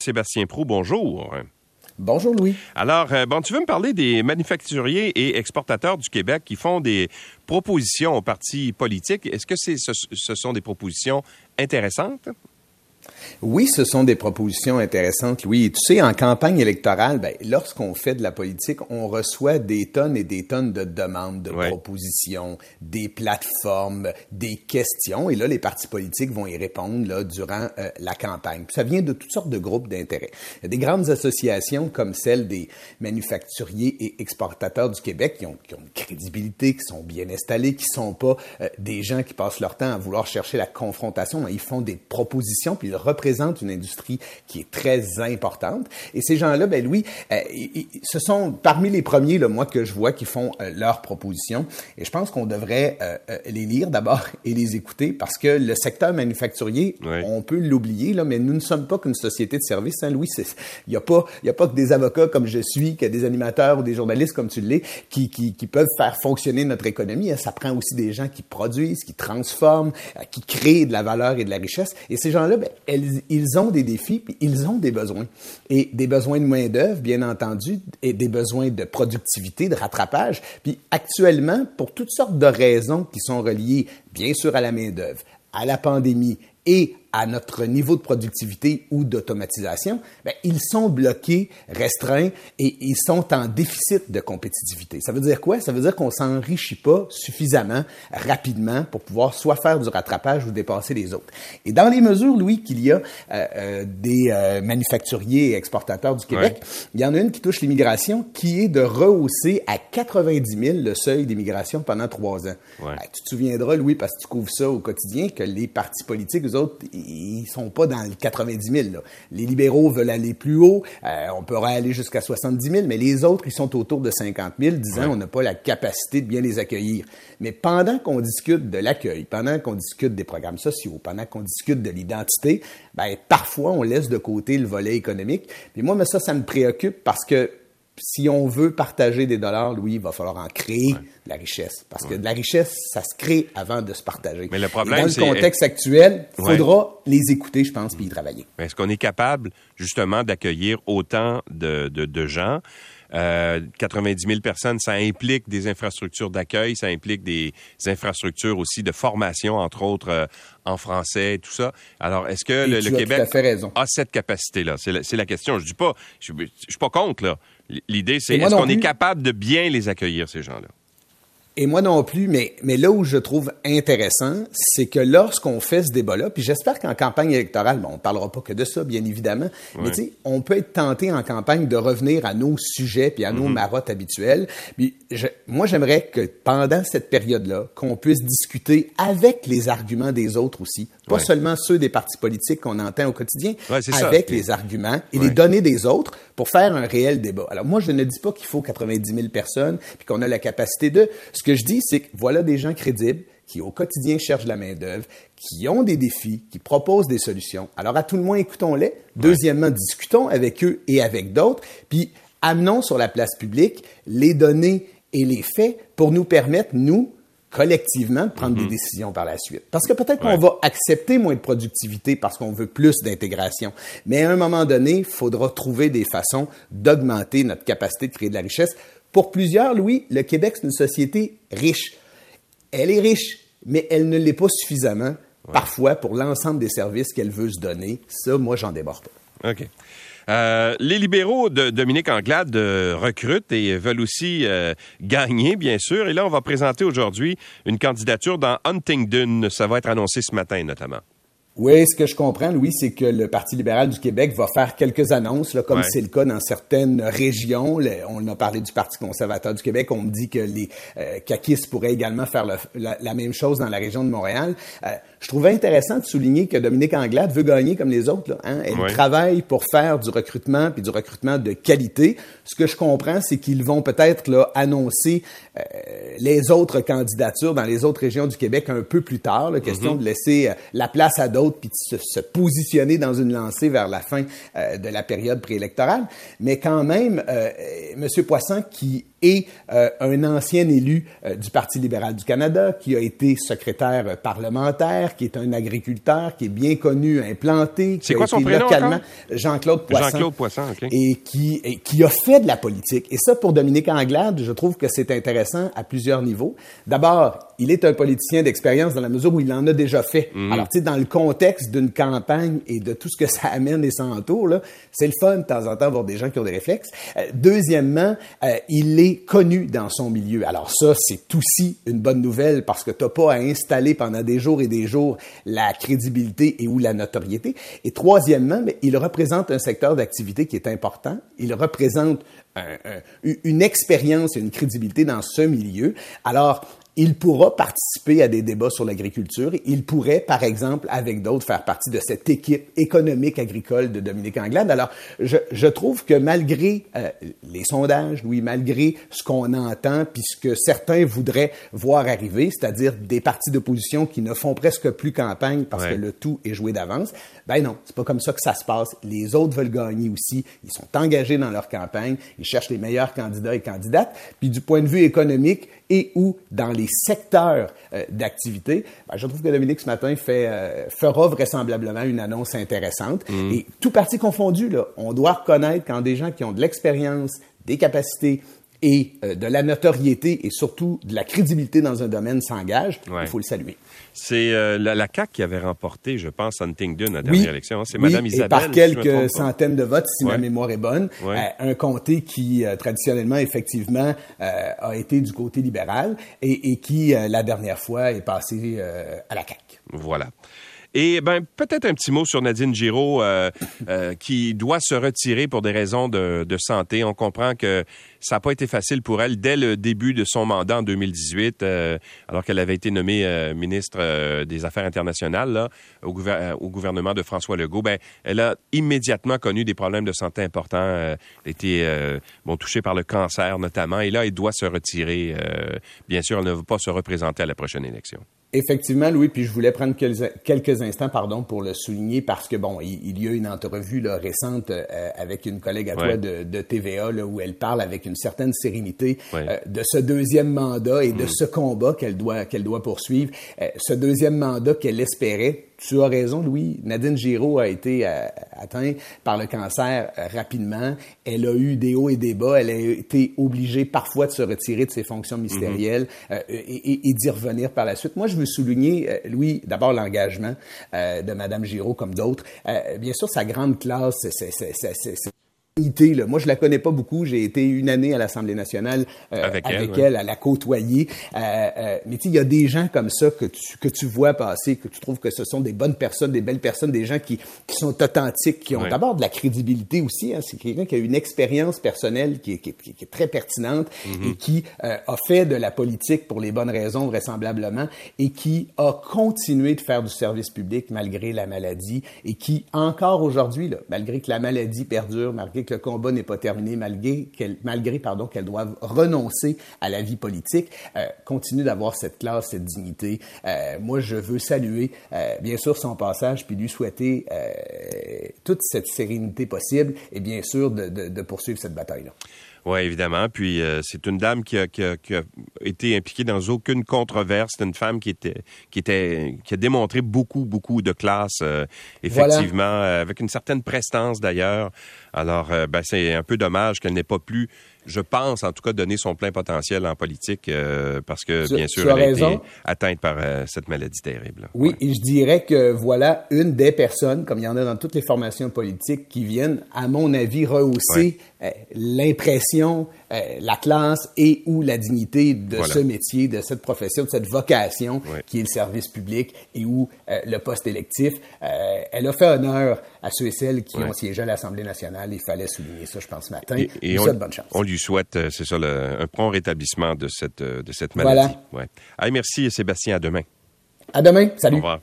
Sébastien Prou, bonjour. Bonjour Louis. Alors, euh, bon, tu veux me parler des manufacturiers et exportateurs du Québec qui font des propositions aux partis politiques. Est-ce que ce, ce sont des propositions intéressantes? Oui, ce sont des propositions intéressantes, Louis. tu sais, en campagne électorale, ben, lorsqu'on fait de la politique, on reçoit des tonnes et des tonnes de demandes, de propositions, des plateformes, des questions. Et là, les partis politiques vont y répondre là, durant euh, la campagne. ça vient de toutes sortes de groupes d'intérêt. Il y a des grandes associations comme celle des manufacturiers et exportateurs du Québec qui ont, qui ont une crédibilité, qui sont bien installés, qui sont pas euh, des gens qui passent leur temps à vouloir chercher la confrontation. Ils font des propositions, puis ils représente une industrie qui est très importante. Et ces gens-là, ben Louis, euh, ce sont parmi les premiers, là, moi, que je vois qui font euh, leurs propositions. Et je pense qu'on devrait euh, les lire d'abord et les écouter parce que le secteur manufacturier, on peut l'oublier, là, mais nous ne sommes pas qu'une société de services, hein, Louis. Il n'y a pas, il y a pas que des avocats comme je suis, que des animateurs ou des journalistes comme tu l'es, qui, qui, qui, peuvent faire fonctionner notre économie. Hein. Ça prend aussi des gens qui produisent, qui transforment, qui créent de la valeur et de la richesse. Et ces gens-là, ben, ils ont des défis, puis ils ont des besoins. Et des besoins de main-d'œuvre, bien entendu, et des besoins de productivité, de rattrapage. Puis actuellement, pour toutes sortes de raisons qui sont reliées, bien sûr, à la main-d'œuvre, à la pandémie et à notre niveau de productivité ou d'automatisation, ben, ils sont bloqués, restreints et ils sont en déficit de compétitivité. Ça veut dire quoi? Ça veut dire qu'on s'enrichit pas suffisamment rapidement pour pouvoir soit faire du rattrapage ou dépasser les autres. Et dans les mesures, Louis, qu'il y a euh, euh, des euh, manufacturiers et exportateurs du Québec, il y en a une qui touche l'immigration, qui est de rehausser à 90 000 le seuil d'immigration pendant trois ans. Tu te souviendras, Louis, parce que tu couvres ça au quotidien, que les partis politiques, eux autres, ils sont pas dans les 90 000. Les libéraux veulent aller plus haut. Euh, on pourrait aller jusqu'à 70 000, mais les autres, ils sont autour de 50 000, disant on n'a pas la capacité de bien les accueillir. Mais pendant qu'on discute de l'accueil, pendant qu'on discute des programmes sociaux, pendant qu'on discute de l'identité, ben, parfois, on laisse de côté le volet économique. Mais moi, mais ça, ça me préoccupe parce que si on veut partager des dollars, Louis, il va falloir en créer de la richesse. Parce que de la richesse, ça se crée avant de se partager. Mais le problème, dans le contexte actuel, il faudra les écouter, je pense, puis y travailler. Est-ce qu'on est capable, justement, d'accueillir autant de, de, gens? Euh, 90 000 personnes, ça implique des infrastructures d'accueil, ça implique des infrastructures aussi de formation, entre autres euh, en français, tout ça. Alors, est-ce que le, Québec a cette capacité-là? C'est la, la, question. Je dis pas, je, je suis pas contre, là. L'idée, c'est est-ce qu'on est capable de bien les accueillir, ces gens-là? Et moi non plus, mais, mais là où je trouve intéressant, c'est que lorsqu'on fait ce débat-là, puis j'espère qu'en campagne électorale, bon, on ne parlera pas que de ça, bien évidemment, mais tu sais, on peut être tenté en campagne de revenir à nos sujets puis à nos mm-hmm. marottes habituelles. Puis moi, j'aimerais que pendant cette période-là, qu'on puisse discuter avec les arguments des autres aussi, pas seulement ceux des partis politiques qu'on entend au quotidien, avec les arguments et les données des autres pour faire un réel débat. Alors moi, je ne dis pas qu'il faut 90 000 personnes puis qu'on a la capacité de. Ce que je dis, c'est que voilà des gens crédibles qui au quotidien cherchent la main-d'œuvre, qui ont des défis, qui proposent des solutions. Alors à tout le moins, écoutons-les. Deuxièmement, discutons avec eux et avec d'autres, puis amenons sur la place publique les données et les faits pour nous permettre, nous, collectivement, de prendre des mhm. décisions par la suite. Parce que peut-être qu'on va accepter moins de productivité parce qu'on veut plus d'intégration. Mais à un moment donné, il faudra trouver des façons d'augmenter notre capacité de créer de la richesse. Pour plusieurs, Louis, le Québec, c'est une société riche. Elle est riche, mais elle ne l'est pas suffisamment, parfois, pour l'ensemble des services qu'elle veut se donner. Ça, moi, j'en déborde pas. OK. Euh, les libéraux de Dominique Anglade euh, recrutent et veulent aussi euh, gagner, bien sûr. Et là, on va présenter aujourd'hui une candidature dans Huntingdon. Ça va être annoncé ce matin, notamment. Oui, ce que je comprends, Louis, c'est que le Parti libéral du Québec va faire quelques annonces, là, comme c'est le cas dans certaines régions. on a parlé du Parti conservateur du Québec. On me dit que les euh, pourraient également faire la, même chose dans la région de Montréal. Euh, je trouvais intéressant de souligner que Dominique Anglade veut gagner comme les autres. Là, hein? Elle travaille pour faire du recrutement, puis du recrutement de qualité. Ce que je comprends, c'est qu'ils vont peut-être là, annoncer euh, les autres candidatures dans les autres régions du Québec un peu plus tard. La question mm-hmm. de laisser euh, la place à d'autres puis de se, positionner dans une lancée vers la fin de la période préélectorale. Mais quand même, M. Poisson, qui est un ancien élu du Parti libéral du Canada, qui a été secrétaire parlementaire, qui est un agriculteur, qui est bien connu, implanté, qui a quoi son prénom localement Jean-Claude Poisson. Jean-Claude Poisson, OK. Et qui, et qui a fait de la politique. Et ça, pour Dominique Anglade, je trouve que c'est intéressant à plusieurs niveaux. D'abord, il est un politicien d'expérience dans la mesure où il en a déjà fait. Mhm. Alors, tu sais, dans le contexte d'une campagne et de tout ce que ça amène et s'entoure, là, c'est le fun de temps en temps d'avoir des gens qui ont des réflexes. Euh, deuxièmement, euh, il est connu dans son milieu. Alors ça, c'est aussi une bonne nouvelle parce que t'as pas à installer pendant des jours et des jours la crédibilité et ou la notoriété. Et troisièmement, mais il représente un secteur d'activité qui est important. Il représente une expérience et une crédibilité dans ce milieu. Alors, il pourra participer à des débats sur l'agriculture. Il pourrait, par exemple, avec d'autres, faire partie de cette équipe économique agricole de Dominique Anglade. Alors, je, je trouve que malgré euh, les sondages, oui, malgré ce qu'on entend, puisque certains voudraient voir arriver, c'est-à-dire des partis d'opposition qui ne font presque plus campagne parce que le tout est joué d'avance, ben non, c'est pas comme ça que ça se passe. Les autres veulent gagner aussi. Ils sont engagés dans leur campagne. Ils cherchent les meilleurs candidats et candidates. Puis du point de vue économique, et ou dans les secteurs euh, d'activité, ben, je trouve que Dominique ce matin fait, euh, fera vraisemblablement une annonce intéressante. Mm. Et tout parti confondu, là, on doit reconnaître quand des gens qui ont de l'expérience, des capacités et euh, de la notoriété et surtout de la crédibilité dans un domaine s'engagent, il faut le saluer. C'est euh, la, la, CAQ qui avait remporté, je pense, Huntingdon à la dernière élection. Hein. C'est Mme Isabelle. Et par quelques centaines de votes, si ma mémoire est bonne. Euh, un comté qui, euh, traditionnellement, effectivement, a été du côté libéral et, et qui, la dernière fois, est passé à la CAQ. Voilà. Et ben peut-être un petit mot sur Nadine Giraud euh, euh, qui doit se retirer pour des raisons de, santé. On comprend que ça n'a pas été facile pour elle dès le début de son mandat en 2018, euh, alors qu'elle avait été nommée euh, ministre des Affaires internationales au, gouvernement de François Legault. Ben, elle a immédiatement connu des problèmes de santé importants. elle était bon, touchée par le cancer notamment. Et là, elle doit se retirer. bien sûr, elle ne va pas se représenter à la prochaine élection. Effectivement, Louis, puis je voulais prendre quelques instants, pardon, pour le souligner parce que bon, il, y a une entrevue là, récente euh, avec une collègue à toi de, de TVA là, où elle parle avec une certaine sérénité euh, de ce deuxième mandat et de mm. ce combat qu'elle doit qu'elle doit poursuivre, euh, ce deuxième mandat qu'elle espérait tu as raison, Louis. Nadine Giraud a été euh, atteinte par le cancer euh, rapidement. Elle a eu des hauts et des bas. Elle a été obligée parfois de se retirer de ses fonctions ministérielles mm-hmm. euh, et, et d'y revenir par la suite. Moi, je veux souligner, Louis, d'abord l'engagement de Madame Giraud comme d'autres. bien sûr, sa grande classe, c'est moi, je la connais pas beaucoup. J'ai été une année à l'Assemblée nationale euh, avec, elle, à la côtoyer. Euh, euh, mais il y a des gens comme ça que tu, que tu vois passer, que tu trouves que ce sont des bonnes personnes, des belles personnes, des gens qui, qui sont authentiques, qui ont d'abord de la crédibilité aussi. Hein. C'est quelqu'un qui a une expérience personnelle qui est, qui, qui est, très pertinente mm-hmm. et qui a fait de la politique pour les bonnes raisons, vraisemblablement, et qui a continué de faire du service public malgré la maladie et qui, encore aujourd'hui, malgré que la maladie perdure, malgré que le combat n'est pas terminé malgré qu'elle, malgré pardon qu'elle doive renoncer à la vie politique, euh, continue d'avoir cette classe, cette dignité. Euh, moi, je veux saluer euh, bien sûr son passage, puis lui souhaiter toute cette sérénité possible et bien sûr de, de, de poursuivre cette bataille-là. Oui, évidemment. Puis euh, c'est une dame qui a, qui, a, qui a, été impliquée dans aucune controverse. C'est une femme qui était, qui était, qui a démontré beaucoup, beaucoup de classe, euh, effectivement, euh, avec une certaine prestance d'ailleurs. Alors, ben, c'est un peu dommage qu'elle n'ait pas plus je pense, en tout cas, donner son plein potentiel en politique euh, parce que, bien sûr, elle a été atteinte par euh, cette maladie terrible. Oui, et je dirais que voilà une des personnes, comme il y en a dans toutes les formations politiques, qui viennent, à mon avis, rehausser euh, l'impression, la classe et ou la dignité de ce métier, de cette profession, de cette vocation qui est le service public et ou le poste électif. elle a fait honneur à ceux et celles qui ont siégé à l'Assemblée nationale. Il fallait souligner ça, je pense, ce matin. Et, on, bonne chance souhaite, euh, c'est ça, un prompt rétablissement de cette, euh, de cette maladie. Voilà. Ouais. merci, Sébastien. À demain. À demain. Salut. Au revoir.